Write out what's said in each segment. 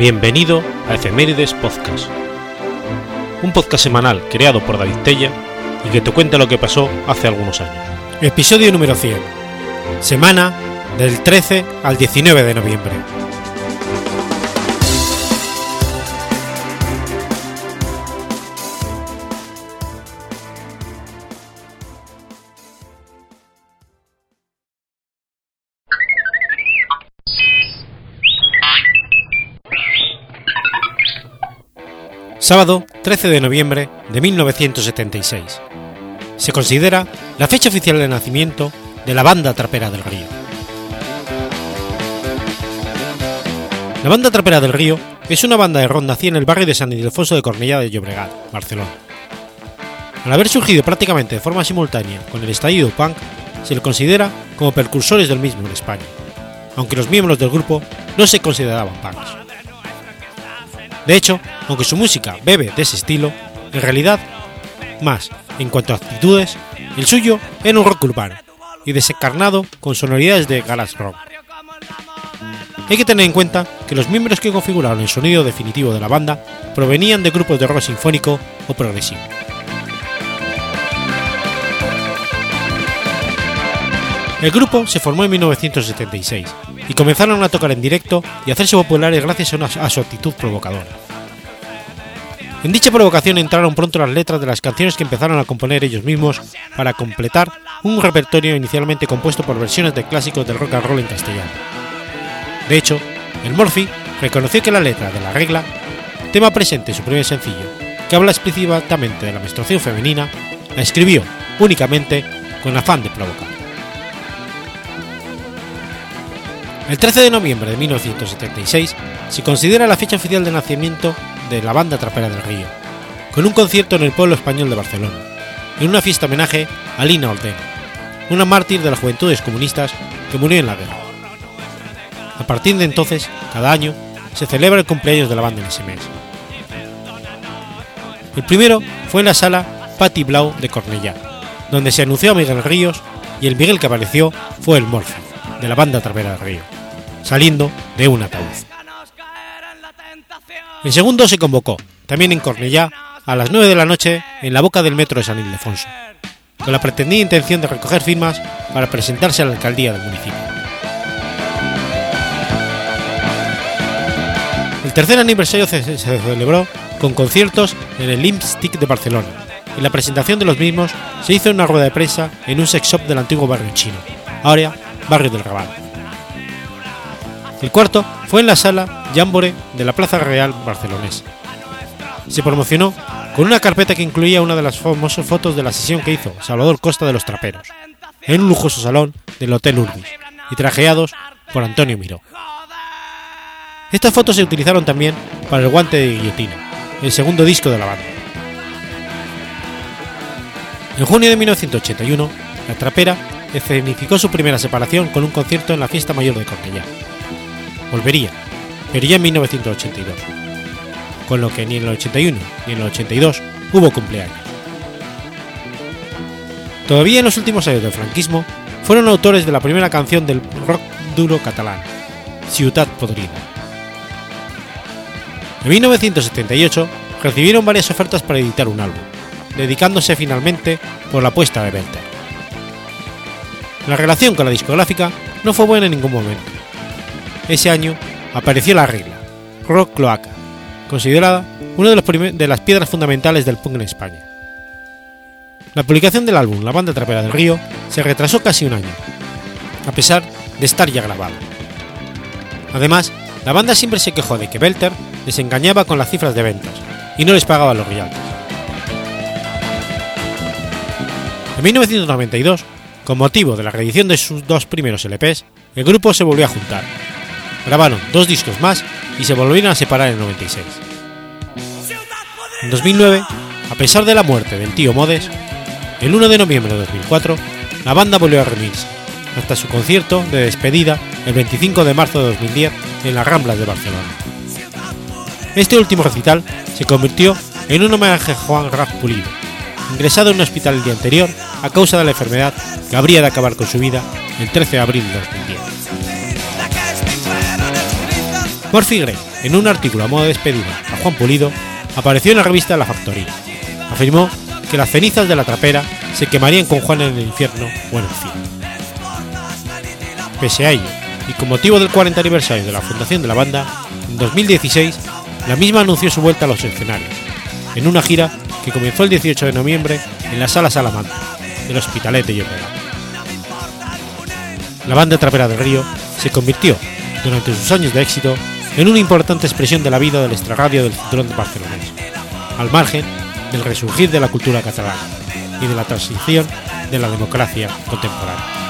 Bienvenido a Efemérides Podcast, un podcast semanal creado por David Tella y que te cuenta lo que pasó hace algunos años. Episodio número 100. Semana del 13 al 19 de noviembre. Sábado 13 de noviembre de 1976. Se considera la fecha oficial de nacimiento de la banda trapera del río. La banda trapera del río es una banda de rock nacida en el barrio de San Ildefonso de Cornellá de Llobregat, Barcelona. Al haber surgido prácticamente de forma simultánea con el estallido punk, se le considera como precursores del mismo en España, aunque los miembros del grupo no se consideraban punks. De hecho, aunque su música bebe de ese estilo, en realidad, más en cuanto a actitudes, el suyo era un rock urbano y desencarnado con sonoridades de garage rock. Hay que tener en cuenta que los miembros que configuraron el sonido definitivo de la banda provenían de grupos de rock sinfónico o progresivo. El grupo se formó en 1976 y comenzaron a tocar en directo y hacerse populares gracias a, a su actitud provocadora. En dicha provocación entraron pronto las letras de las canciones que empezaron a componer ellos mismos para completar un repertorio inicialmente compuesto por versiones de clásicos del rock and roll en castellano. De hecho, el Morphy reconoció que la letra de la regla, tema presente en su primer sencillo, que habla explícitamente de la menstruación femenina, la escribió únicamente con afán de provocar. El 13 de noviembre de 1976 se considera la fecha oficial de nacimiento de la banda trapera del Río, con un concierto en el pueblo español de Barcelona, en una fiesta homenaje a Lina Orden, una mártir de las juventudes comunistas que murió en la guerra. A partir de entonces, cada año, se celebra el cumpleaños de la banda en ese mes. El primero fue en la sala Patti Blau de Cornellá, donde se anunció a Miguel Ríos y el Miguel que apareció fue el Morphy, de la banda trapera del Río, saliendo de un ataúd. El segundo se convocó, también en Cornellá, a las 9 de la noche en la boca del metro de San Ildefonso, con la pretendida intención de recoger firmas para presentarse a la alcaldía del municipio. El tercer aniversario se, celebró con conciertos en el Limpstick de Barcelona y la presentación de los mismos se hizo en una rueda de prensa en un sex shop del antiguo barrio chino, ahora barrio del Raval. El cuarto fue en la sala Jambore de la Plaza Real barcelonesa. Se promocionó con una carpeta que incluía una de las famosas fotos de la sesión que hizo Salvador Costa de los Traperos, en un lujoso salón del Hotel Urbis, y trajeados por Antonio Miró. Estas fotos se utilizaron también para el guante de guillotina, el segundo disco de la banda. En junio de 1981, la trapera escenificó su primera separación con un concierto en la fiesta mayor de Cornellá. Volvería, pero ya en 1982, con lo que ni en el 81 ni en el 82 hubo cumpleaños. Todavía en los últimos años del franquismo, fueron autores de la primera canción del rock duro catalán, Ciutat Podrida. En 1978 recibieron varias ofertas para editar un álbum, dedicándose finalmente por la apuesta de Belter. La relación con la discográfica no fue buena en ningún momento. Ese año apareció la regla, Rock Cloaca, considerada una de, los las piedras fundamentales del punk en España. La publicación del álbum La Banda Trapera del Río se retrasó casi un año, a pesar de estar ya grabado. Además, la banda siempre se quejó de que Belter les engañaba con las cifras de ventas y no les pagaba los royalties. En 1992, con motivo de la reedición de sus dos primeros LPs, el grupo se volvió a juntar. Grabaron dos discos más y se volvieron a separar en 96. En 2009, a pesar de la muerte del tío Modes, el 1 de noviembre de 2004, la banda volvió a reunirse, hasta su concierto de despedida el 25 de marzo de 2010 en las Ramblas de Barcelona. Este último recital se convirtió en un homenaje a Juan Raf Pulido, ingresado en un hospital el día anterior a causa de la enfermedad que habría de acabar con su vida el 13 de abril de 2010. Murphy Gray, en un artículo a modo de despedida a Juan Pulido, apareció en la revista La Factoría. Afirmó que las cenizas de la trapera se quemarían con Juan en el infierno o en el cielo. Pese a ello, y con motivo del 40 aniversario de la fundación de la banda, en 2016 la misma anunció su vuelta a los escenarios, en una gira que comenzó el 18 de noviembre en la Sala Salamanca, del Hospitalet de Llobregat. La banda trapera del Río se convirtió, durante sus años de éxito, en una importante expresión de la vida del extrarradio del cinturón de barcelonés, al margen del resurgir de la cultura catalana y de la transición de la democracia contemporánea.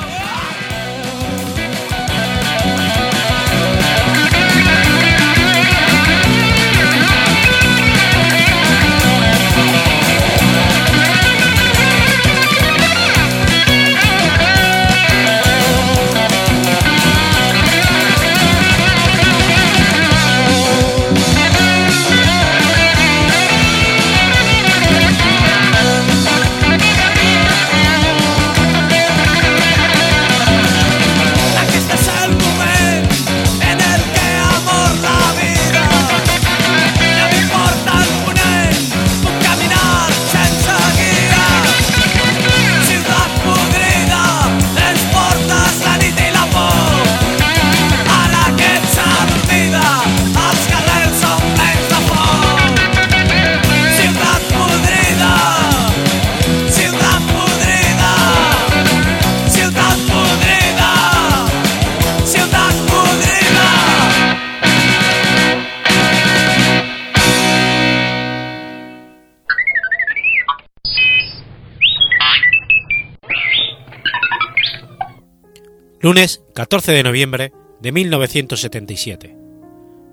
Lunes 14 de noviembre de 1977.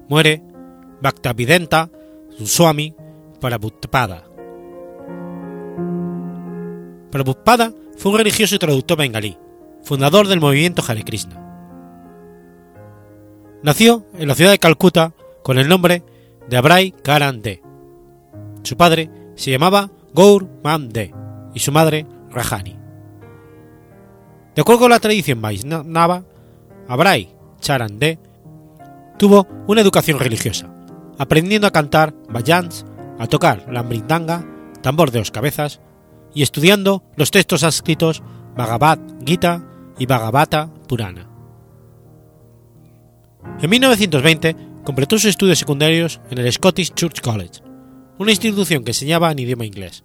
Muere Bhaktavidenta Swami Prabhupada. Prabhupada fue un religioso y traductor bengalí, fundador del movimiento Hare Krishna. Nació en la ciudad de Calcuta con el nombre de Abray Karan De. Su padre se llamaba Gaur Man De y su madre Rahani. De acuerdo con la tradición Vaisnava, Abray Charande tuvo una educación religiosa, aprendiendo a cantar bhajans, a tocar la mrindanga, tambor de dos cabezas, y estudiando los textos sánscritos Bhagavad Gita y Bhagavata Purana. En 1920 completó sus estudios secundarios en el Scottish Church College, una institución que enseñaba en idioma inglés.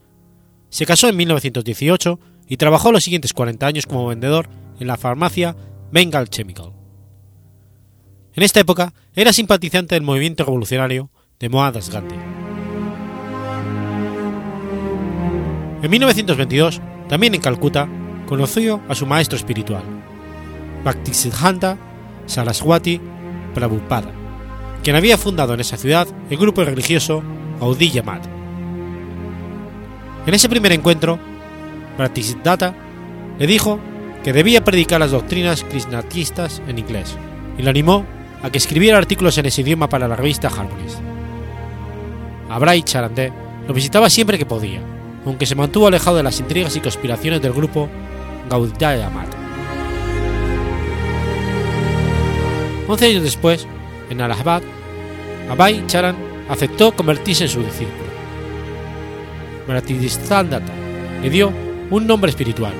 Se casó en 1918 y trabajó los siguientes 40 años como vendedor en la farmacia Bengal Chemical. En esta época era simpatizante del movimiento revolucionario de Mohandas Gandhi. En 1922, también en Calcuta, conoció a su maestro espiritual, Bhaktisiddhanta Saraswati Prabhupada, quien había fundado en esa ciudad el grupo religioso Gaudiya Math. En ese primer encuentro, Bhaktisiddhanta le dijo que debía predicar las doctrinas krishnatistas en inglés, y le animó a que escribiera artículos en ese idioma para la revista Harmonist. Abray Charandé lo visitaba siempre que podía, aunque se mantuvo alejado de las intrigas y conspiraciones del grupo Gaudiya Math. Once años después, en Allahabad, Abhay Charan aceptó convertirse en su discípulo. Bhaktisiddhanta le dio un nombre espiritual,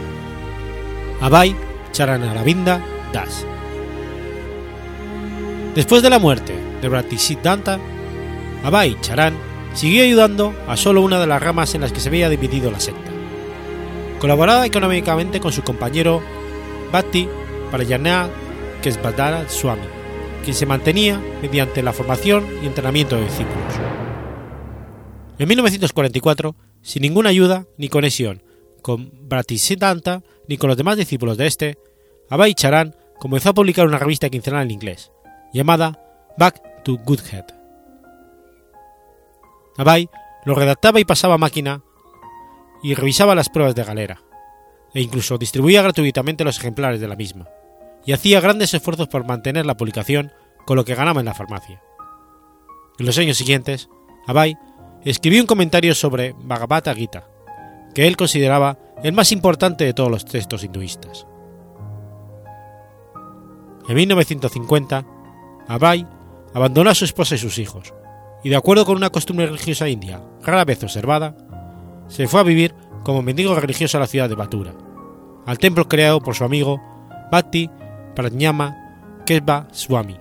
Abhay Charanaravinda Das. Después de la muerte de Bhaktisiddhanta, Abhay Charan siguió ayudando a solo una de las ramas en las que se había dividido la secta. Colaboraba económicamente con su compañero Bhakti Prayanna Kesvadara Swami, quien se mantenía mediante la formación y entrenamiento de discípulos. En 1944, sin ninguna ayuda ni conexión con Bhaktisiddhanta ni con los demás discípulos de este, Abhay Charan comenzó a publicar una revista quincenal en inglés, llamada Back to Goodhead. Abhay lo redactaba y pasaba a máquina y revisaba las pruebas de galera, e incluso distribuía gratuitamente los ejemplares de la misma, y hacía grandes esfuerzos por mantener la publicación con lo que ganaba en la farmacia. En los años siguientes, Abhay escribió un comentario sobre Bhagavad Gita, que él consideraba el más importante de todos los textos hinduistas. En 1950, Abhay abandonó a su esposa y sus hijos, y de acuerdo con una costumbre religiosa india rara vez observada, se fue a vivir como mendigo religioso a la ciudad de Batura, al templo creado por su amigo Bhakti Prajnama Kesva Swami.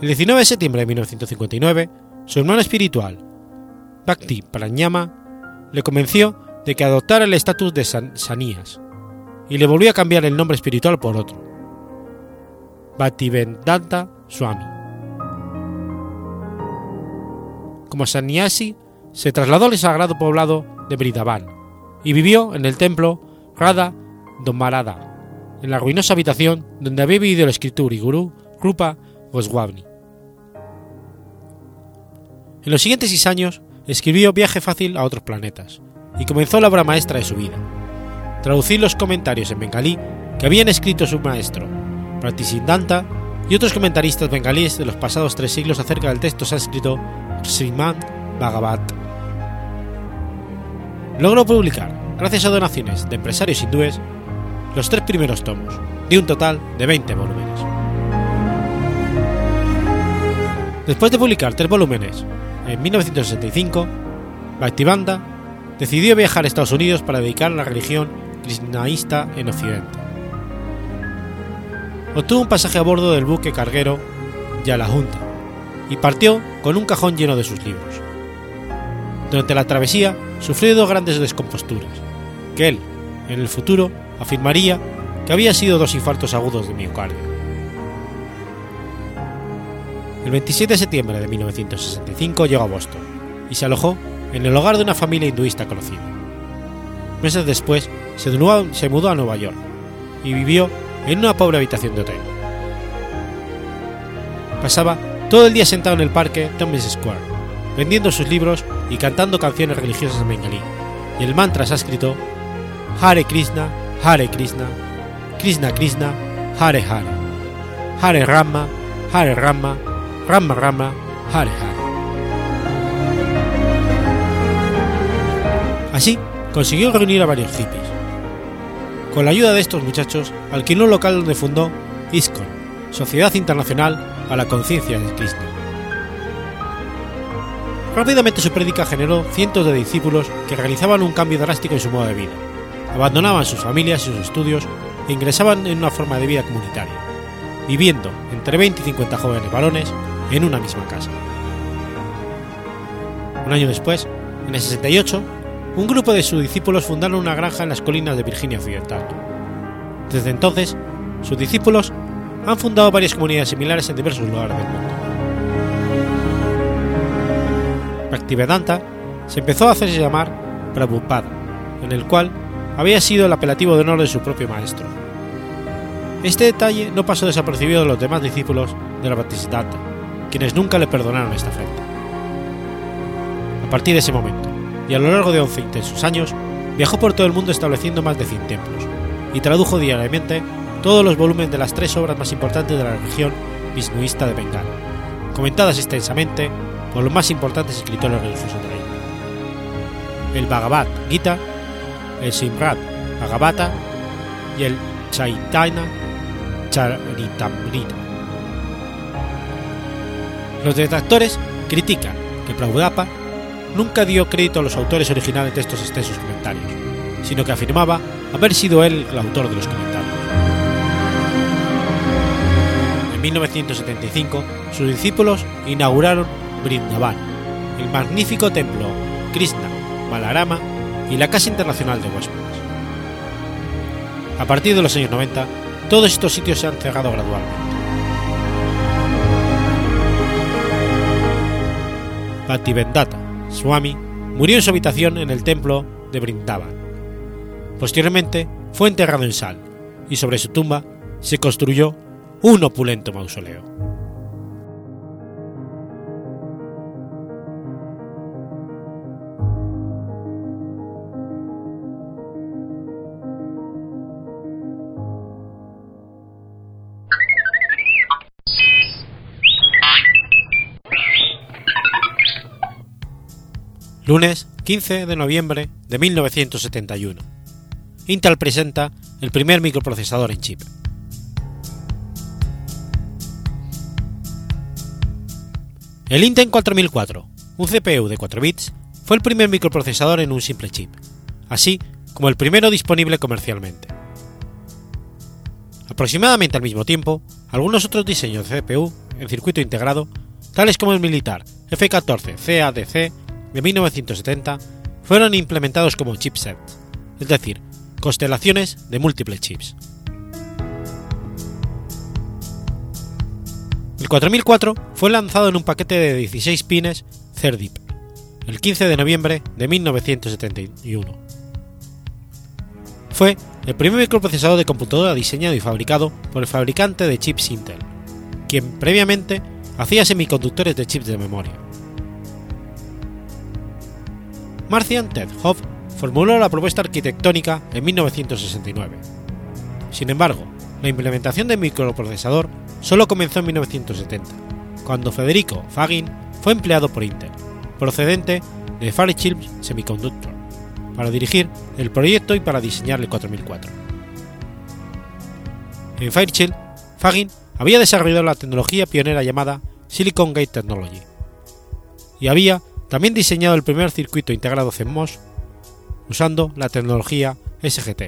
El 19 de septiembre de 1959, su hermano espiritual, Bhakti Prajnama, le convenció de que adoptara el estatus de Sanías y le volvió a cambiar el nombre espiritual por otro, Bhaktivedanta Swami. Como sannyasi, se trasladó al sagrado poblado de Bridavan y vivió en el templo Radha Domarada, en la ruinosa habitación donde había vivido el escritor y gurú Rupa Goswami. En los siguientes seis años escribió Viaje fácil a otros planetas y comenzó la obra maestra de su vida, traducir los comentarios en bengalí que habían escrito su maestro, Pratisiddhanta, y otros comentaristas bengalíes de los pasados tres siglos acerca del texto sánscrito Srimad Bhagavat. Logró publicar, gracias a donaciones de empresarios hindúes, los tres primeros tomos, de un total de 20 volúmenes. Después de publicar tres volúmenes en 1965, Bhaktivedanta decidió viajar a Estados Unidos para dedicar a la religión krishnaísta en Occidente. Obtuvo un pasaje a bordo del buque carguero Yalahunta y partió con un cajón lleno de sus libros. Durante la travesía sufrió dos grandes descomposturas, que él, en el futuro, afirmaría que había sido dos infartos agudos de miocardio. El 27 de septiembre de 1965 llegó a Boston y se alojó en el hogar de una familia hinduista conocida. Meses después se, mudó a Nueva York y vivió en una pobre habitación de hotel. Pasaba todo el día sentado en el parque Thomas Square, vendiendo sus libros y cantando canciones religiosas en bengalí, y el mantra sánscrito Hare Krishna, Hare Krishna, Krishna Krishna, Hare Hare, Hare Rama, Hare Rama, Rama Rama, Hare Hare. Así, consiguió reunir a varios hippies. Con la ayuda de estos muchachos, alquiló un local donde fundó ISKCON, Sociedad Internacional a la Conciencia de Cristo. Rápidamente su prédica generó cientos de discípulos que realizaban un cambio drástico en su modo de vida, abandonaban sus familias y sus estudios e ingresaban en una forma de vida comunitaria, viviendo entre 20 y 50 jóvenes varones en una misma casa. Un año después, en el 68, un grupo de sus discípulos fundaron una granja en las colinas de Virginia Occidental. Desde entonces, sus discípulos han fundado varias comunidades similares en diversos lugares del mundo. Bhaktivedanta se empezó a hacerse llamar Prabhupada, en el cual había sido el apelativo de honor de su propio maestro. Este detalle no pasó desapercibido de los demás discípulos de la Bhaktisiddhanta, quienes nunca le perdonaron esta afrenta. A partir de ese momento, y a lo largo de 11 intensos años, viajó por todo el mundo estableciendo más de 100 templos, y tradujo diariamente todos los volúmenes de las tres obras más importantes de la religión visnuista de Bengala, comentadas extensamente por los más importantes escritores religiosos de la India. El Bhagavad Gita, el Simrat Bhagavata y el Chaitanya Charitamrita. Los detractores critican que Prabhupada nunca dio crédito a los autores originales de estos extensos comentarios, sino que afirmaba haber sido él el autor de los comentarios. En 1975, sus discípulos inauguraron Brindavan, el magnífico templo Krishna, Balarama y la Casa Internacional de Westminster. A partir de los años 90, todos estos sitios se han cerrado gradualmente. Bhaktivedanta Swami murió en su habitación en el templo de Brindavan. Posteriormente fue enterrado en sal y sobre su tumba se construyó un opulento mausoleo. Lunes 15 de noviembre de 1971. Intel presenta el primer microprocesador en chip. El Intel 4004, un CPU de 4 bits, fue el primer microprocesador en un simple chip, así como el primero disponible comercialmente. Aproximadamente al mismo tiempo, algunos otros diseños de CPU en circuito integrado, tales como el militar F-14 CADC de 1970, fueron implementados como chipsets, es decir, constelaciones de múltiples chips. El 4004 fue lanzado en un paquete de 16 pines CERDIP el 15 de noviembre de 1971. Fue el primer microprocesador de computadora diseñado y fabricado por el fabricante de chips Intel, quien previamente hacía semiconductores de chips de memoria. Marcian Ted Hoff formuló la propuesta arquitectónica en 1969. Sin embargo, la implementación del microprocesador solo comenzó en 1970, cuando Federico Fagin fue empleado por Intel, procedente de Fairchild Semiconductor, para dirigir el proyecto y para diseñar el 4004. En Fairchild, Fagin había desarrollado la tecnología pionera llamada Silicon Gate Technology, y había también diseñado el primer circuito integrado CMOS usando la tecnología SGT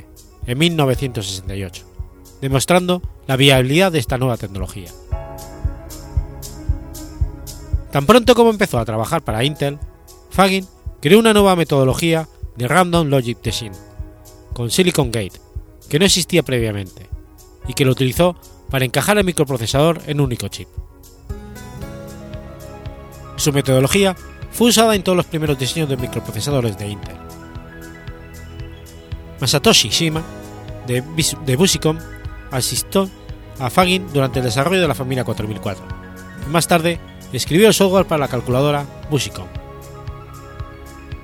en 1968, demostrando la viabilidad de esta nueva tecnología. Tan pronto como empezó a trabajar para Intel, Fagin creó una nueva metodología de Random Logic Design, con Silicon Gate, que no existía previamente, y que lo utilizó para encajar el microprocesador en un único chip. Su metodología fue usada en todos los primeros diseños de microprocesadores de Intel. Masatoshi Shima, de, de Busicom, asistió a Fagin durante el desarrollo de la familia 4004. más tarde, escribió el software para la calculadora Busicom.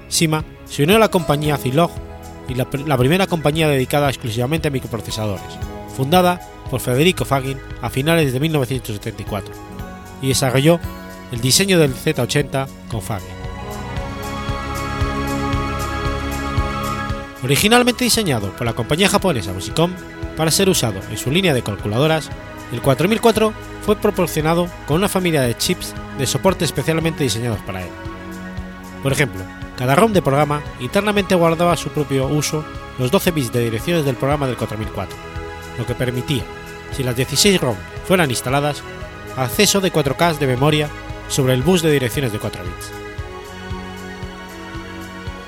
Shima se unió a la compañía Zilog y la, la, primera compañía dedicada exclusivamente a microprocesadores, fundada por Federico Fagin a finales de 1974, y desarrolló el diseño del Z80 con Fagin. Originalmente diseñado por la compañía japonesa Busicom para ser usado en su línea de calculadoras, el 4004 fue proporcionado con una familia de chips de soporte especialmente diseñados para él. Por ejemplo, cada ROM de programa internamente guardaba su propio uso los 12 bits de direcciones del programa del 4004, lo que permitía, si las 16 ROM fueran instaladas, acceso de 4K de memoria sobre el bus de direcciones de 4 bits.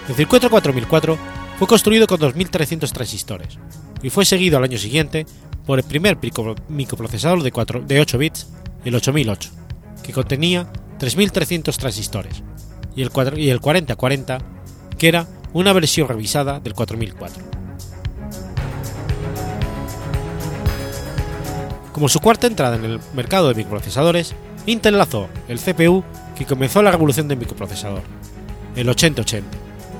El circuito 4004 fue construido con 2.300 transistores y fue seguido al año siguiente por el primer microprocesador de, 4, de 8 bits, el 8008, que contenía 3.300 transistores, y el, 4, y el 4040, que era una versión revisada del 4004. Como su cuarta entrada en el mercado de microprocesadores, Intel lanzó el CPU que comenzó la revolución del microprocesador, el 8080,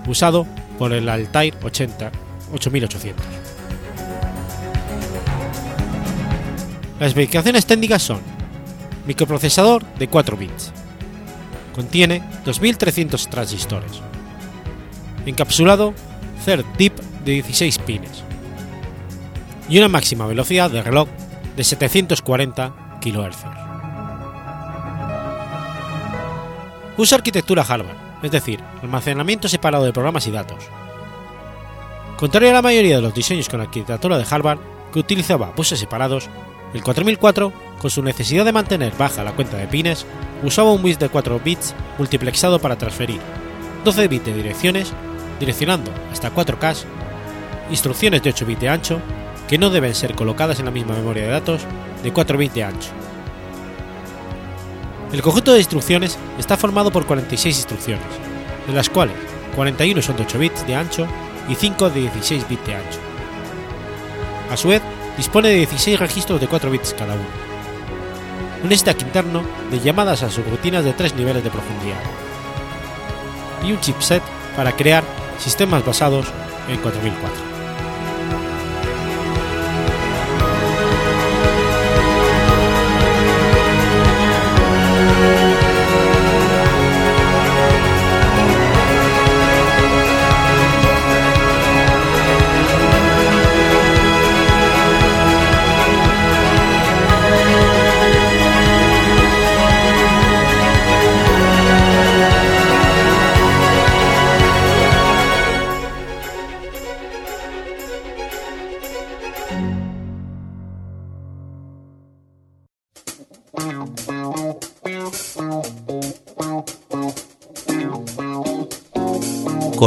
usado por el Altair 80 8800. Las especificaciones técnicas son microprocesador de 4 bits. Contiene 2300 transistores. Encapsulado CERT-DIP de 16 pines. Y una máxima velocidad de reloj de 740 kHz. Usa arquitectura Harvard, es decir, almacenamiento separado de programas y datos. Contrario a la mayoría de los diseños con arquitectura de Harvard, que utilizaba buses separados, el 4004, con su necesidad de mantener baja la cuenta de pines, usaba un bus de 4 bits multiplexado para transferir 12 bits de direcciones, direccionando hasta 4K, instrucciones de 8 bits de ancho, que no deben ser colocadas en la misma memoria de datos de 4 bits de ancho. El conjunto de instrucciones está formado por 46 instrucciones, de las cuales 41 son de 8 bits de ancho y 5 de 16 bits de ancho. A su vez, dispone de 16 registros de 4 bits cada uno. Un stack interno de llamadas a subrutinas de 3 niveles de profundidad. Y un chipset para crear sistemas basados en 4004.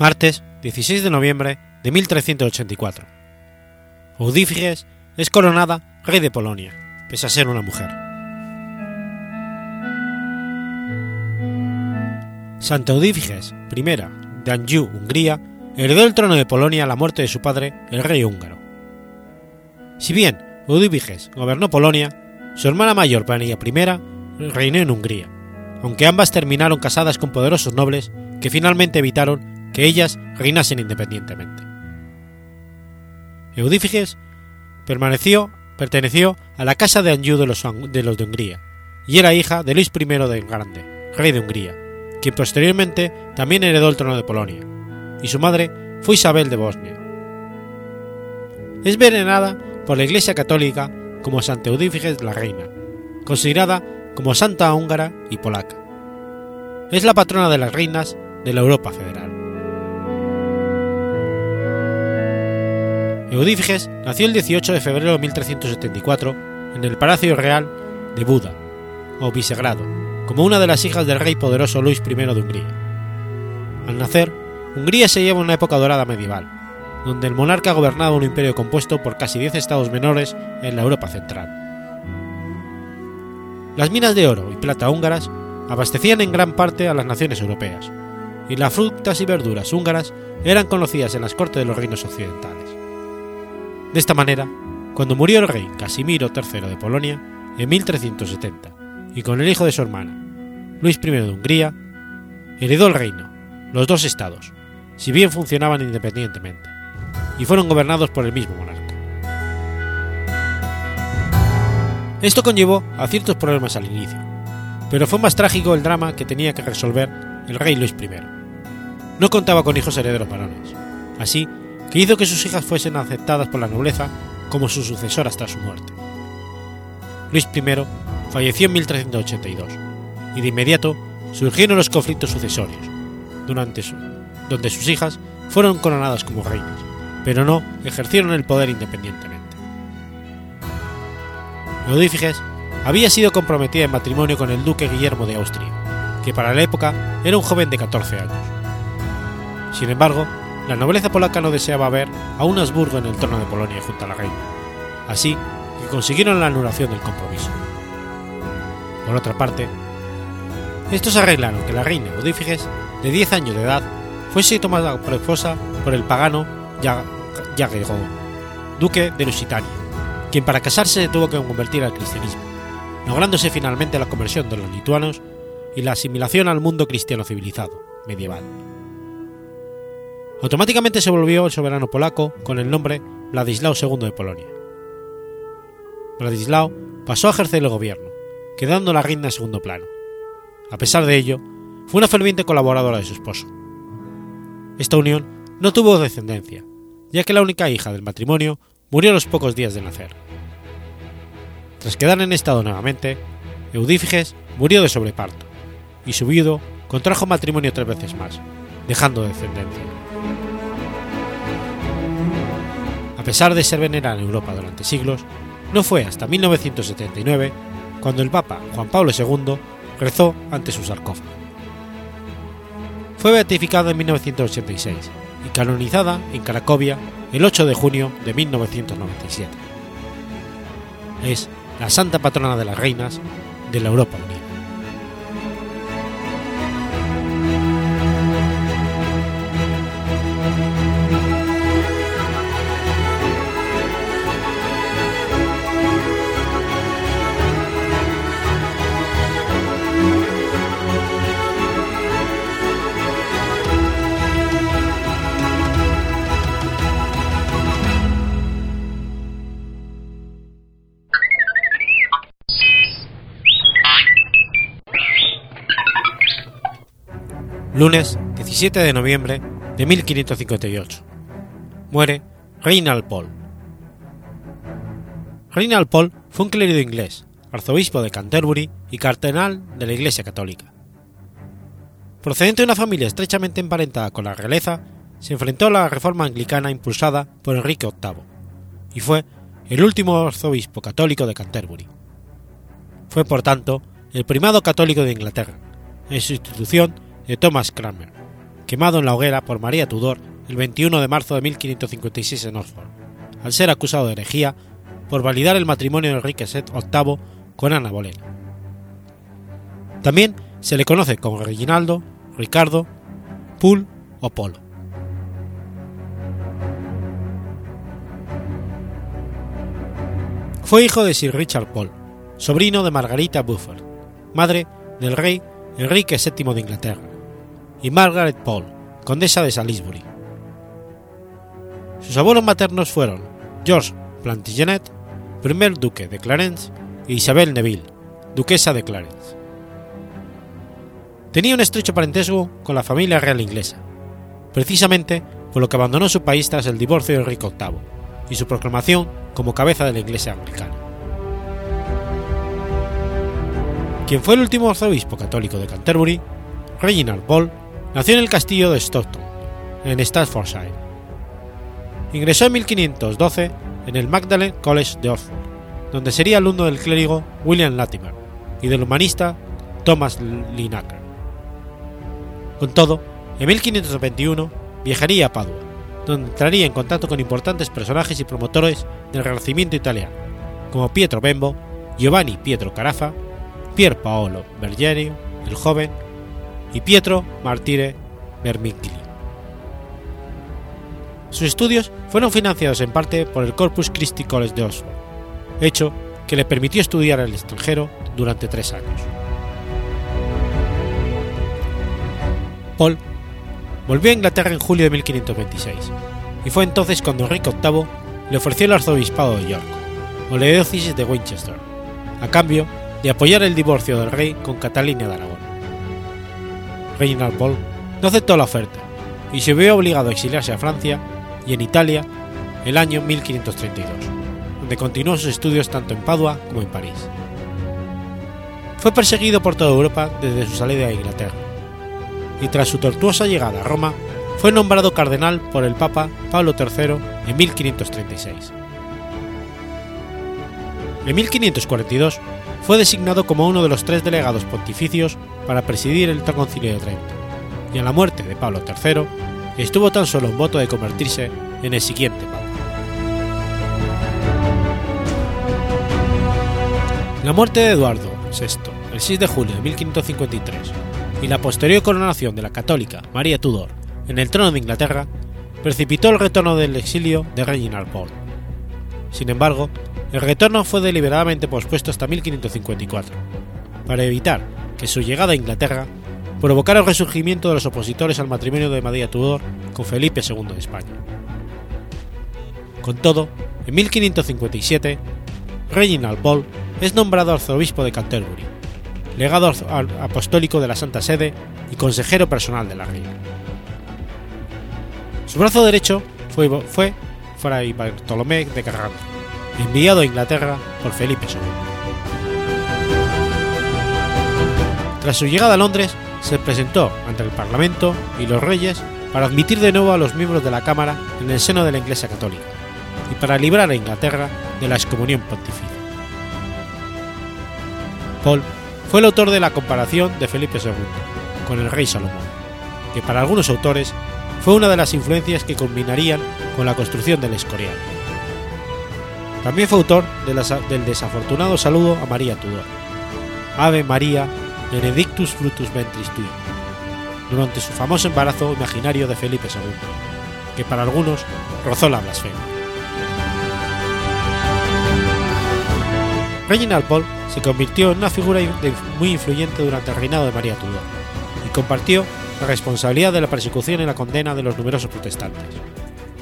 Martes 16 de noviembre de 1384. Eudífiges es coronada rey de Polonia, pese a ser una mujer. Santa Eudífiges I de Anjou, Hungría, heredó el trono de Polonia a la muerte de su padre, el rey húngaro. Si bien Eudífiges gobernó Polonia, su hermana mayor, Planilla I, reinó en Hungría, aunque ambas terminaron casadas con poderosos nobles que finalmente evitaron que ellas reinasen independientemente. Eudífiges permaneció, perteneció a la casa de Anjou de los, de los Hungría y era hija de Luis I de Grande, rey de Hungría, quien posteriormente también heredó el trono de Polonia, y su madre fue Isabel de Bosnia. Es venerada por la Iglesia Católica como Santa Eudífiges la Reina, considerada como santa húngara y polaca. Es la patrona de las reinas de la Europa Federal. Eudífiges nació el 18 de febrero de 1374 en el Palacio Real de Buda, o Visegrado, como una de las hijas del rey poderoso Luis I de Hungría. Al nacer, Hungría se lleva una época dorada medieval, donde el monarca gobernaba un imperio compuesto por casi 10 estados menores en la Europa central. Las minas de oro y plata húngaras abastecían en gran parte a las naciones europeas, y las frutas y verduras húngaras eran conocidas en las cortes de los reinos occidentales. De esta manera, cuando murió el rey Casimiro III de Polonia en 1370 y con el hijo de su hermana, Luis I de Hungría, heredó el reino, los dos estados, si bien funcionaban independientemente, y fueron gobernados por el mismo monarca. Esto conllevó a ciertos problemas al inicio, pero fue más trágico el drama que tenía que resolver el rey Luis I. No contaba con hijos herederos varones, así que hizo que sus hijas fuesen aceptadas por la nobleza como sus sucesoras tras su muerte. Luis I falleció en 1382 y de inmediato surgieron los conflictos sucesorios, durante donde sus hijas fueron coronadas como reinas, pero no ejercieron el poder independientemente. Eudífiges había sido comprometida en matrimonio con el duque Guillermo de Austria, que para la época era un joven de 14 años. Sin embargo, la nobleza polaca no deseaba ver a un Habsburgo en el trono de Polonia junto a la reina, así que consiguieron la anulación del compromiso. Por otra parte, estos arreglaron que la reina Eudífiges, de 10 años de edad, fuese tomada por esposa por el pagano Jagiellon, duque de Lusitania, quien para casarse se tuvo que convertir al cristianismo, lográndose finalmente la conversión de los lituanos y la asimilación al mundo cristiano civilizado medieval. Automáticamente se volvió el soberano polaco con el nombre Vladislao II de Polonia. Vladislao pasó a ejercer el gobierno, quedando la reina en segundo plano. A pesar de ello, fue una ferviente colaboradora de su esposo. Esta unión no tuvo descendencia, ya que la única hija del matrimonio murió a los pocos días de nacer. Tras quedar en estado nuevamente, Eudífiges murió de sobreparto, y su viudo contrajo matrimonio tres veces más, dejando descendencia. A pesar de ser venerada en Europa durante siglos, no fue hasta 1979 cuando el Papa Juan Pablo II rezó ante su sarcófago. Fue beatificado en 1986 y canonizada en Cracovia el 8 de junio de 1997. Es la santa patrona de las reinas de la Europa Unida. Lunes 17 de noviembre de 1558. Muere Reinald Paul. Reinald Paul fue un clérigo inglés, arzobispo de Canterbury y cardenal de la Iglesia Católica. Procedente de una familia estrechamente emparentada con la realeza, se enfrentó a la reforma anglicana impulsada por Enrique VIII y fue el último arzobispo católico de Canterbury. Fue, por tanto, el primado católico de Inglaterra, en su institución de Thomas Cranmer, quemado en la hoguera por María Tudor el 21 de marzo de 1556 en Oxford, al ser acusado de herejía por validar el matrimonio de Enrique VIII con Ana Bolena. También se le conoce como Reginaldo, Ricardo, Pool o Polo. Fue hijo de Sir Richard Paul, sobrino de Margarita Beaufort, madre del rey Enrique VII de Inglaterra, y Margaret Paul, condesa de Salisbury. Sus abuelos maternos fueron George Plantagenet, primer duque de Clarence, e Isabel Neville, duquesa de Clarence. Tenía un estrecho parentesco con la familia real inglesa, precisamente por lo que abandonó su país tras el divorcio de Enrique VIII y su proclamación como cabeza de la Iglesia anglicana. Quien fue el último arzobispo católico de Canterbury, Reginald Paul, Nació en el castillo de Stockton, en Staffordshire. Ingresó en 1512 en el Magdalen College de Oxford, donde sería alumno del clérigo William Latimer y del humanista Thomas Linacre. Con todo, en 1521 viajaría a Padua, donde entraría en contacto con importantes personajes y promotores del Renacimiento italiano, como Pietro Bembo, Giovanni Pietro Carafa, Pier Paolo Bergerio, el joven, y Pietro Martire Vermigli. Sus estudios fueron financiados en parte por el Corpus Christi College de Oxford, hecho que le permitió estudiar al extranjero durante tres años. Paul volvió a Inglaterra en julio de 1526, y fue entonces cuando Enrique VIII le ofreció el arzobispado de York, o la diócesis de Winchester, a cambio de apoyar el divorcio del rey con Catalina de Aragón. Reginald Paul no aceptó la oferta y se vio obligado a exiliarse a Francia y en Italia el año 1532, donde continuó sus estudios tanto en Padua como en París. Fue perseguido por toda Europa desde su salida a Inglaterra, y tras su tortuosa llegada a Roma, fue nombrado cardenal por el Papa Pablo III en 1536. En 1542 fue designado como uno de los tres delegados pontificios para presidir el Concilio de Trento, y a la muerte de Pablo III estuvo tan solo un voto de convertirse en el siguiente. La muerte de Eduardo VI el 6 de julio de 1553 y la posterior coronación de la católica María Tudor en el trono de Inglaterra precipitó el retorno del exilio de Reginald Paul. Sin embargo, el retorno fue deliberadamente pospuesto hasta 1554, para evitar que su llegada a Inglaterra provocara el resurgimiento de los opositores al matrimonio de María Tudor con Felipe II de España. Con todo, en 1557, Reginald Paul es nombrado arzobispo de Canterbury, legado apostólico de la Santa Sede y consejero personal de la reina. Su brazo derecho fue, fue Fray Bartolomé de Carranza, enviado a Inglaterra por Felipe II. Tras su llegada a Londres, se presentó ante el Parlamento y los reyes para admitir de nuevo a los miembros de la Cámara en el seno de la Iglesia Católica y para librar a Inglaterra de la excomunión pontificia. Paul fue el autor de la comparación de Felipe II con el rey Salomón, que para algunos autores fue una de las influencias que combinarían con la construcción del Escorial. También fue autor del desafortunado saludo a María Tudor, Ave María Benedictus Frutus Ventris Tui, durante su famoso embarazo imaginario de Felipe II, que para algunos rozó la blasfemia. Reginald Paul se convirtió en una figura muy influyente durante el reinado de María Tudor y compartió la responsabilidad de la persecución y la condena de los numerosos protestantes,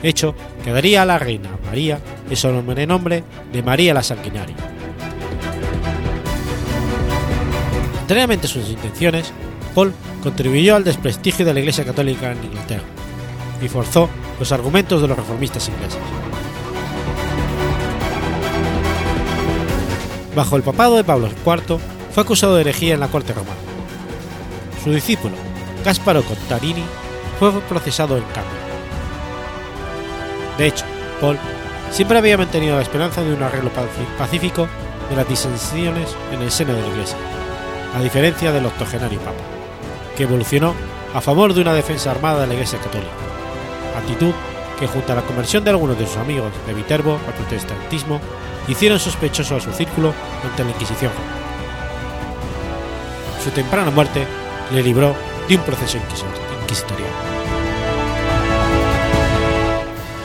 hecho que daría a la reina María el sobrenombre de María la Sanguinaria. Contrariamente a sus intenciones, Paul contribuyó al desprestigio de la Iglesia Católica en Inglaterra y forzó los argumentos de los reformistas ingleses. Bajo el papado de Pablo IV, fue acusado de herejía en la corte romana. Su discípulo, Gasparo Contarini, fue procesado en cambio. De hecho, Paul siempre había mantenido la esperanza de un arreglo pacífico de las disensiones en el seno de la Iglesia, a diferencia del octogenario Papa, que evolucionó a favor de una defensa armada de la Iglesia Católica, actitud que junto a la conversión de algunos de sus amigos de Viterbo al protestantismo hicieron sospechoso a su círculo ante la Inquisición. Su temprana muerte le libró de un proceso inquisitorial.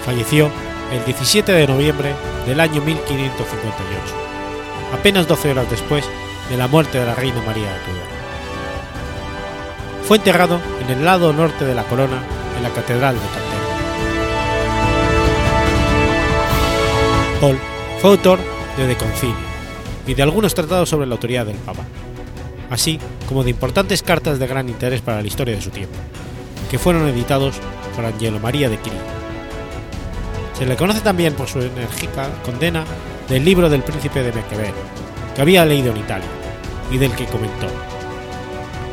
Falleció el 17 de noviembre del año 1558, apenas 12 horas después de la muerte de la reina María de Tudor. Fue enterrado en el lado norte de la corona en la Catedral de Canterbury. Paul fue autor de De Concilio y de algunos tratados sobre la autoridad del Papa, así como de importantes cartas de gran interés para la historia de su tiempo, que fueron editados por Angelo María de Quiri. Se le conoce también por su enérgica condena del libro del príncipe de Mequever, que había leído en Italia, y del que comentó.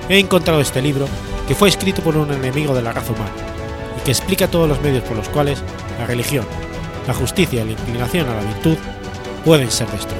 He encontrado este libro, que fue escrito por un enemigo de la raza humana, y que explica todos los medios por los cuales la religión, la justicia y la inclinación a la virtud pueden ser destruidos.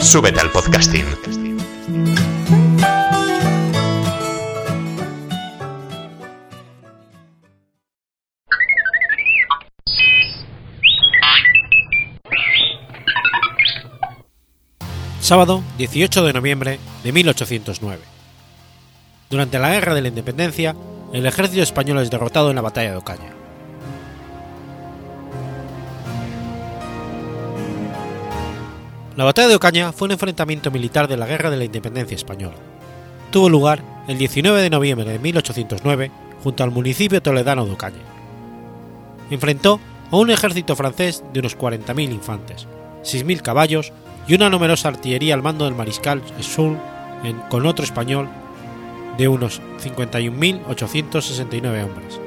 Súbete al podcasting. Sábado 18 de noviembre de 1809. Durante la Guerra de la Independencia, el ejército español es derrotado en la batalla de Ocaña. La batalla de Ocaña fue un enfrentamiento militar de la Guerra de la Independencia española. Tuvo lugar el 19 de noviembre de 1809 junto al municipio toledano de Ocaña. Enfrentó a un ejército francés de unos 40.000 infantes, 6.000 caballos y una numerosa artillería al mando del mariscal Soult con otro español de unos 51.869 hombres,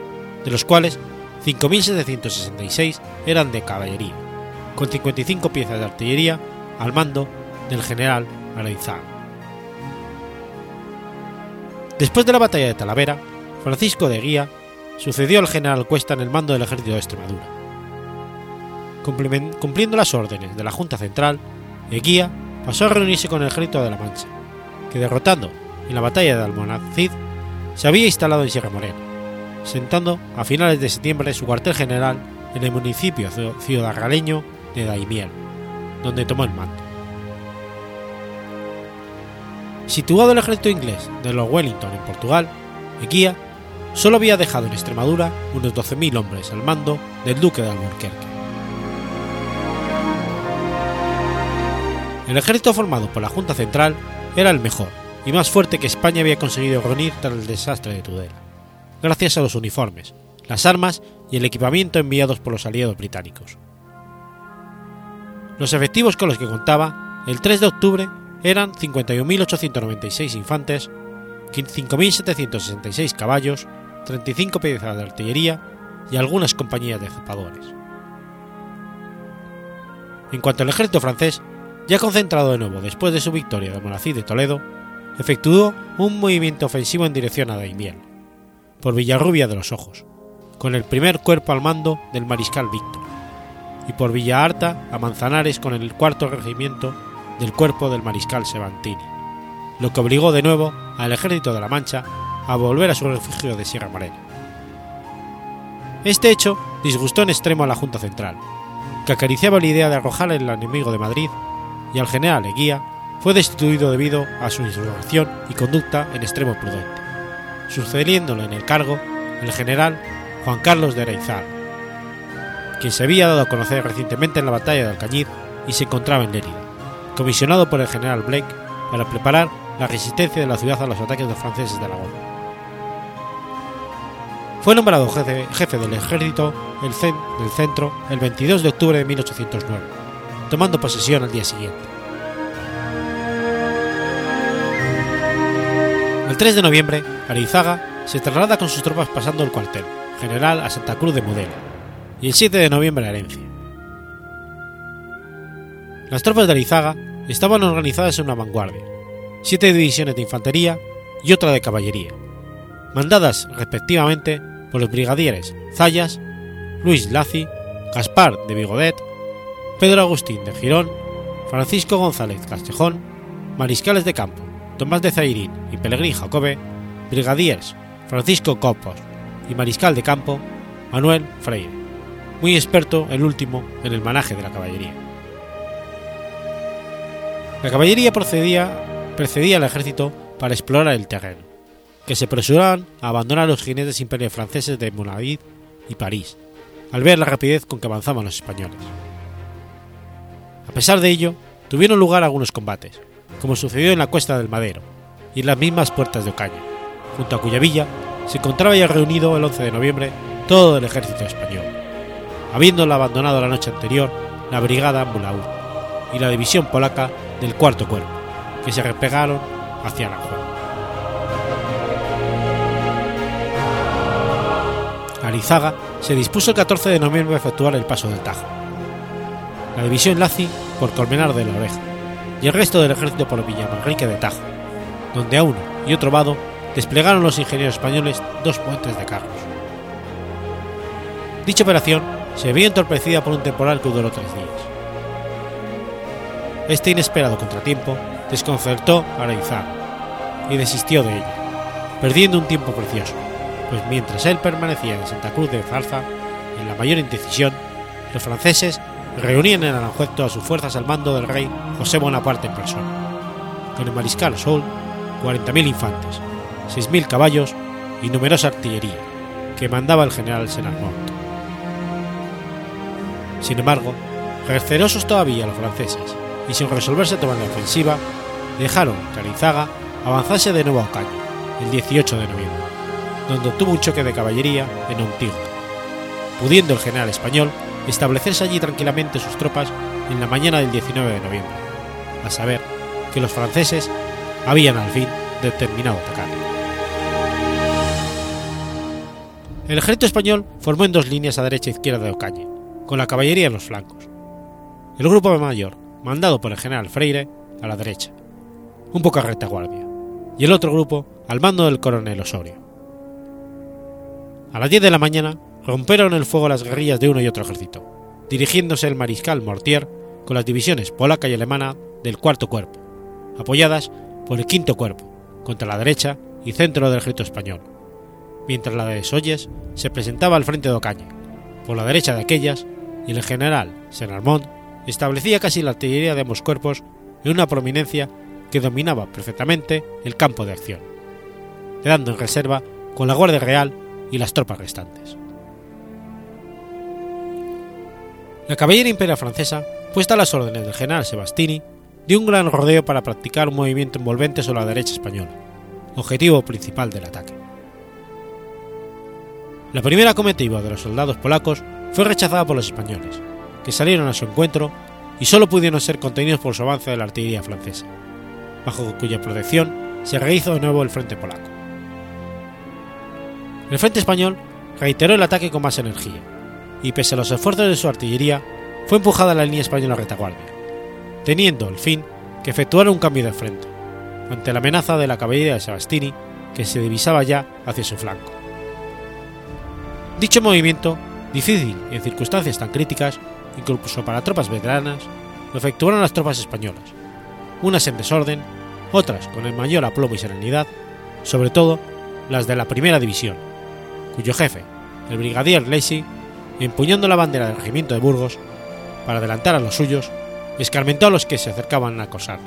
de los cuales 5.766 eran de caballería, con 55 piezas de artillería al mando del general Areizaga. Después de la batalla de Talavera, Francisco de Guía sucedió al general Cuesta en el mando del ejército de Extremadura. Cumpliendo las órdenes de la Junta Central, Eguía pasó a reunirse con el ejército de la Mancha, que derrotando en la batalla de Almonacid se había instalado en Sierra Morena, sentando a finales de septiembre su cuartel general en el municipio ciudadaleño de Daimiel, donde tomó el mando. Situado el ejército inglés de los Wellington en Portugal, Eguía solo había dejado en Extremadura unos 12.000 hombres al mando del duque de Alburquerque. El ejército formado por la Junta Central era el mejor y más fuerte que España había conseguido reunir tras el desastre de Tudela, gracias a los uniformes, las armas y el equipamiento enviados por los aliados británicos. Los efectivos con los que contaba el 3 de octubre eran 51.896 infantes, 5.766 caballos, 35 piezas de artillería y algunas compañías de zapadores. En cuanto al ejército francés, ya concentrado de nuevo después de su victoria de Monacid de Toledo, efectuó un movimiento ofensivo en dirección a Daimiel, por Villarrubia de los Ojos, con el primer cuerpo al mando del mariscal Víctor, y por Villa Arta a Manzanares con el cuarto regimiento del cuerpo del mariscal Sebantini, lo que obligó de nuevo al ejército de la Mancha a volver a su refugio de Sierra Morena. Este hecho disgustó en extremo a la Junta Central, que acariciaba la idea de arrojar al enemigo de Madrid y al general Eguía fue destituido debido a su insurrección y conducta en extremo prudente, sucediéndole en el cargo el general Juan Carlos de Areizaga, quien se había dado a conocer recientemente en la batalla de Alcañiz y se encontraba en Lérida, comisionado por el general Blake para preparar la resistencia de la ciudad a los ataques de los franceses de Aragón. Fue nombrado jefe, del ejército del centro el 22 de octubre de 1809, tomando posesión al día siguiente. El 3 de noviembre, Arizaga se traslada con sus tropas pasando el cuartel general a Santa Cruz de Mudela y el 7 de noviembre a Herencia. Las tropas de Arizaga estaban organizadas en una vanguardia, siete divisiones de infantería y otra de caballería, mandadas respectivamente por los brigadieres Zayas, Luis Laci, Gaspar de Vigodet, Pedro Agustín de Girón, Francisco González Castejón, mariscales de campo Tomás de Zairín y Pelegrín Jacobe, brigadiers Francisco Copos y mariscal de campo Manuel Freire, muy experto el último en el manaje de la caballería. La caballería precedía al ejército para explorar el terreno, que se apresuraban a abandonar los jinetes imperios franceses de Monavid y París, al ver la rapidez con que avanzaban los españoles. A pesar de ello, tuvieron lugar algunos combates, como sucedió en la Cuesta del Madero y en las mismas puertas de Ocaña, junto a cuya villa se encontraba ya reunido el 11 de noviembre todo el ejército español, habiéndola abandonado la noche anterior la brigada Mulaú y la división polaca del cuarto cuerpo, que se replegaron hacia Aranjuez. Arizaga se dispuso el 14 de noviembre a efectuar el paso del Tajo. La división Laci por Colmenar de la Oreja y el resto del ejército por Villamanrique de Tajo, donde a uno y otro lado desplegaron los ingenieros españoles dos puentes de carros. Dicha operación se vio entorpecida por un temporal que duró tres días. Este inesperado contratiempo desconcertó a Arizaga y desistió de ella, perdiendo un tiempo precioso, pues mientras él permanecía en Santa Cruz de Zarza, en la mayor indecisión, los franceses reunían en Aranjuez todas sus fuerzas al mando del rey José Bonaparte en persona, con el mariscal Soult, 40.000 infantes, 6.000 caballos y numerosa artillería, que mandaba el general Senarmont. Sin embargo, recelosos todavía los franceses, y sin resolverse tomar la ofensiva, dejaron que Arizaga avanzase de nuevo a Ocaña, el 18 de noviembre, donde tuvo un choque de caballería en Ontigo, pudiendo el general español establecerse allí tranquilamente sus tropas en la mañana del 19 de noviembre, a saber que los franceses habían al fin determinado atacar. El ejército español formó en dos líneas a derecha e izquierda de Ocaña, con la caballería en los flancos. el grupo mayor, mandado por el general Freire, a la derecha, un poco a retaguardia, y el otro grupo al mando del coronel Osorio. A las 10 de la mañana rompieron el fuego las guerrillas de uno y otro ejército, dirigiéndose el mariscal Mortier con las divisiones polaca y alemana del cuarto cuerpo, apoyadas por el quinto cuerpo, contra la derecha y centro del ejército español, mientras la de Soyes se presentaba al frente de Ocaña, por la derecha de aquellas, y el general Senarmont establecía casi la artillería de ambos cuerpos en una prominencia que dominaba perfectamente el campo de acción, quedando en reserva con la Guardia Real y las tropas restantes. La caballería imperial francesa, puesta a las órdenes del general Sebastini, dio un gran rodeo para practicar un movimiento envolvente sobre la derecha española, objetivo principal del ataque. La primera comitiva de los soldados polacos fue rechazada por los españoles, que salieron a su encuentro y solo pudieron ser contenidos por su avance de la artillería francesa, bajo cuya protección se rehizo de nuevo el frente polaco. El frente español reiteró el ataque con más energía, y pese a los esfuerzos de su artillería, fue empujada la línea española a retaguardia, teniendo el fin que efectuara un cambio de frente, ante la amenaza de la caballería de Sebastini, que se divisaba ya hacia su flanco. Dicho movimiento, difícil en circunstancias tan críticas, incluso para tropas veteranas, lo efectuaron las tropas españolas, unas en desorden, otras con el mayor aplomo y serenidad, sobre todo las de la primera división, cuyo jefe, el brigadier Lacey, empuñando la bandera del regimiento de Burgos, para adelantar a los suyos, escarmentó a los que se acercaban a acosar,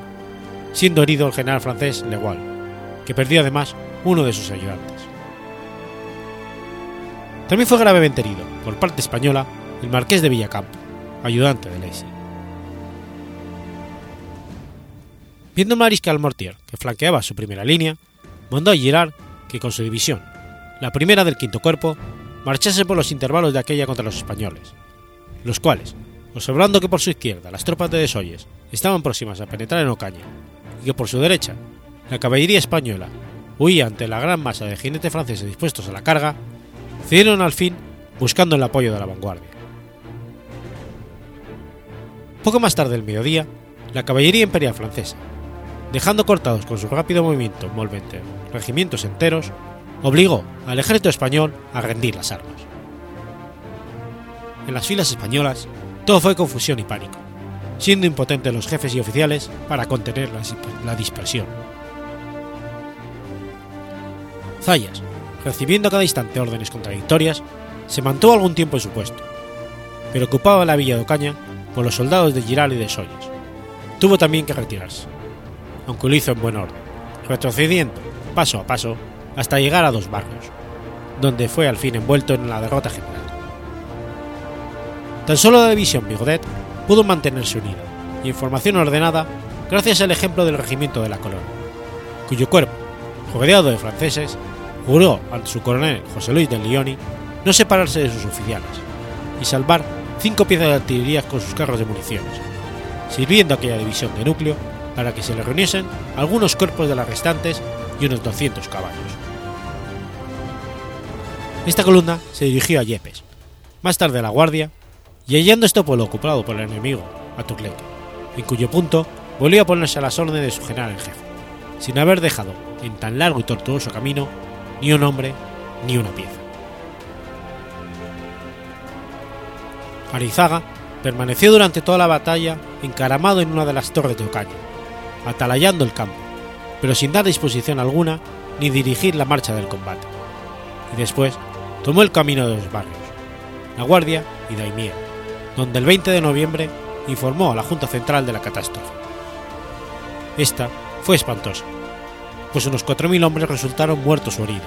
siendo herido el general francés Legual, que perdió además uno de sus ayudantes. También fue gravemente herido, por parte española, el marqués de Villacampo, ayudante de Lacy. Viendo mariscal Mortier que flanqueaba su primera línea, mandó a Girard que con su división, la primera del quinto cuerpo, marchase por los intervalos de aquella contra los españoles, los cuales, observando que por su izquierda las tropas de Desoyes estaban próximas a penetrar en Ocaña y que por su derecha la caballería española huía ante la gran masa de jinetes franceses dispuestos a la carga, cedieron al fin buscando el apoyo de la vanguardia. Poco más tarde del mediodía, la caballería imperial francesa, dejando cortados con su rápido movimiento envolvente regimientos enteros, obligó al ejército español a rendir las armas. En las filas españolas, todo fue confusión y pánico, siendo impotentes los jefes y oficiales para contener la dispersión. Zayas, recibiendo cada instante órdenes contradictorias, se mantuvo algún tiempo en su puesto, pero ocupaba la villa de Ocaña por los soldados de Giral y de Soyes. Tuvo también que retirarse, aunque lo hizo en buen orden, retrocediendo paso a paso hasta llegar a dos barrios, donde fue al fin envuelto en la derrota general. Tan solo la división Bigodet pudo mantenerse unida y en formación ordenada gracias al ejemplo del regimiento de la Colonia, cuyo cuerpo, rodeado de franceses, juró ante su coronel José Luis de Lioni no separarse de sus oficiales y salvar cinco piezas de artillería con sus carros de municiones, sirviendo a aquella división de núcleo para que se le reuniesen algunos cuerpos de las restantes y unos 200 caballos. Esta columna se dirigió a Yepes, más tarde a la Guardia, y hallando este pueblo ocupado por el enemigo, a Turleque, en cuyo punto volvió a ponerse a las órdenes de su general en jefe, sin haber dejado en tan largo y tortuoso camino ni un hombre ni una pieza. Arizaga permaneció durante toda la batalla encaramado en una de las torres de Ocaña, atalayando el campo, pero sin dar disposición alguna ni dirigir la marcha del combate. Y después tomó el camino de los barrios, La Guardia y Daimiel, donde el 20 de noviembre informó a la Junta Central de la catástrofe. Esta fue espantosa, pues unos 4.000 hombres resultaron muertos o heridos,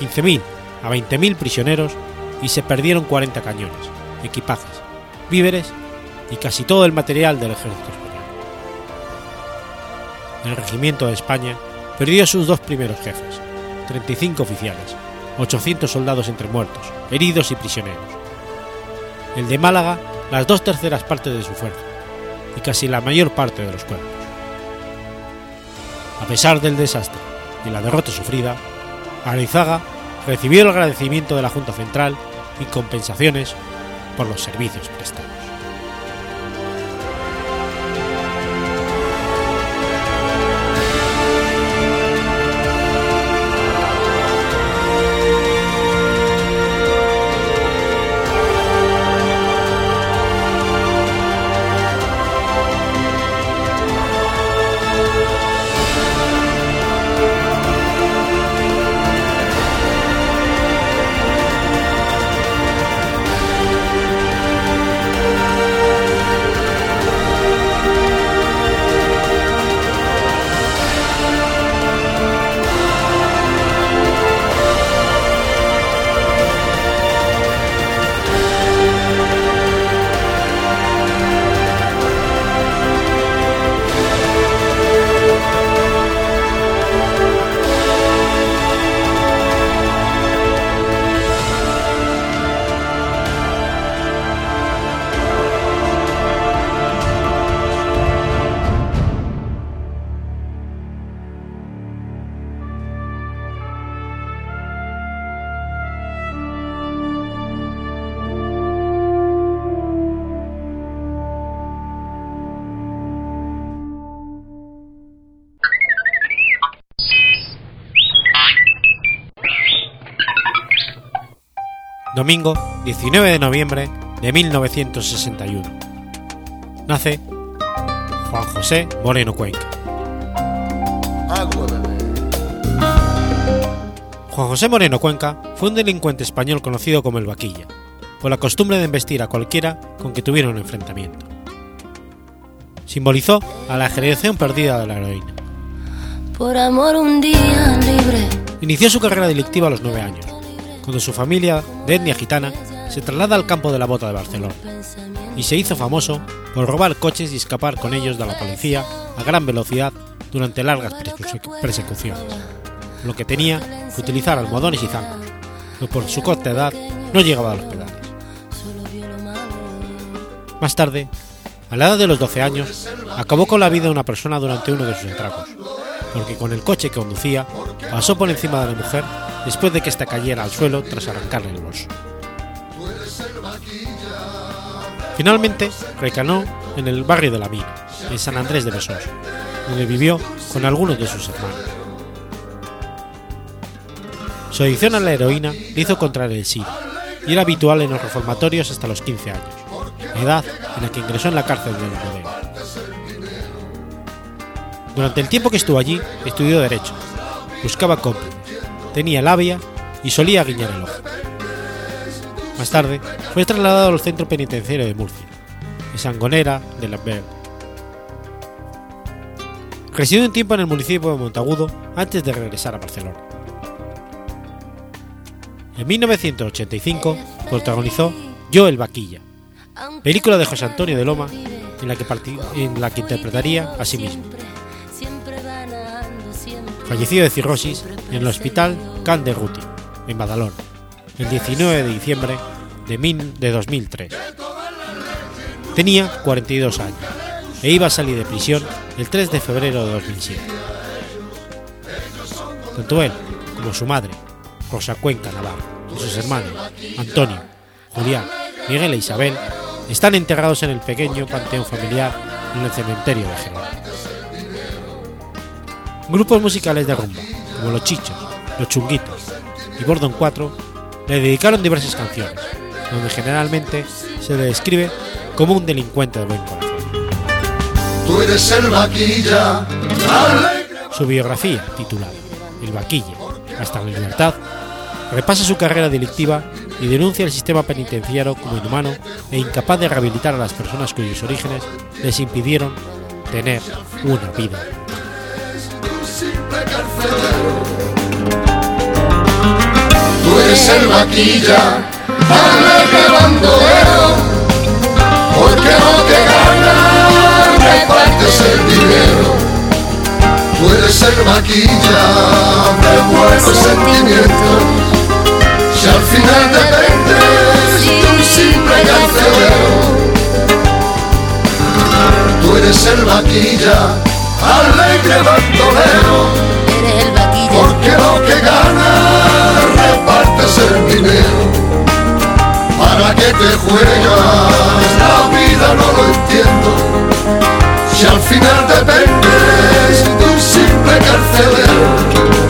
15.000 a 20.000 prisioneros y se perdieron 40 cañones, equipajes, víveres y casi todo el material del ejército español. El regimiento de España perdió a sus dos primeros jefes, 35 oficiales, 800 soldados entre muertos, heridos y prisioneros. El de Málaga, las dos terceras partes de su fuerza y casi la mayor parte de los cuerpos. A pesar del desastre y la derrota sufrida, Arizaga recibió el agradecimiento de la Junta Central y compensaciones por los servicios prestados. Domingo 19 de noviembre de 1961. Nace Juan José Moreno Cuenca. Juan José Moreno Cuenca fue un delincuente español conocido como el Vaquilla, por la costumbre de embestir a cualquiera con que tuviera un enfrentamiento. Simbolizó a la generación perdida de la heroína. Por amor un día libre. Inició su carrera delictiva a los nueve años, cuando su familia, de etnia gitana, se traslada al campo de la Bota de Barcelona, y se hizo famoso por robar coches y escapar con ellos de la policía a gran velocidad durante largas persecuciones, lo que tenía que utilizar almohadones y zancos, pues por su corta edad no llegaba a los pedales. Más tarde, a la edad de los 12 años, acabó con la vida de una persona durante uno de sus atracos, porque con el coche que conducía pasó por encima de la mujer después de que ésta cayera al suelo tras arrancarle el bolso. Finalmente, recanó en el barrio de la Mina, en San Andrés de Besós, donde vivió con algunos de sus hermanos. Su adicción a la heroína le hizo contraer el SIDA y era habitual en los reformatorios hasta los 15 años, edad en la que ingresó en la cárcel de Rodeo. Durante el tiempo que estuvo allí, estudió Derecho, buscaba cómplices, tenía labia y solía guiñar el ojo. Más tarde, fue trasladado al centro penitenciario de Murcia, en Sangonera de la Verde. Residió un tiempo en el municipio de Montagudo antes de regresar a Barcelona. En 1985 protagonizó Yo el Vaquilla, película de José Antonio de Loma en la que interpretaría a sí mismo. Falleció de cirrosis en el Hospital Can de Ruti, en Badalona, el 19 de diciembre de, de 2003. Tenía 42 años e iba a salir de prisión el 3 de febrero de 2007. Tanto él como su madre, Rosa Cuenca Navarro, y sus hermanos, Antonio, Julián, Miguel e Isabel, están enterrados en el pequeño panteón familiar en el cementerio de Gerona. Grupos musicales de rumba, como Los Chichos, Los Chunguitos y Bordon 4, le dedicaron diversas canciones, donde generalmente se le describe como un delincuente de buen corazón. Tú eres el vaquilla, Su biografía, titulada El vaquilla, hasta la libertad, repasa su carrera delictiva y denuncia el sistema penitenciario como inhumano e incapaz de rehabilitar a las personas cuyos orígenes les impidieron tener una vida. Tú eres el vaquilla, alegre bandolero, porque no te ganas, repartes el dinero. Tú eres el vaquilla de buenos sentimientos, si al final dependes de un simple carcelero. Tú eres el vaquilla, alegre bandolero porque lo que ganas repartes el dinero. ¿Para qué te juegas? La vida no lo entiendo. Si al final dependes de un simple carcelero.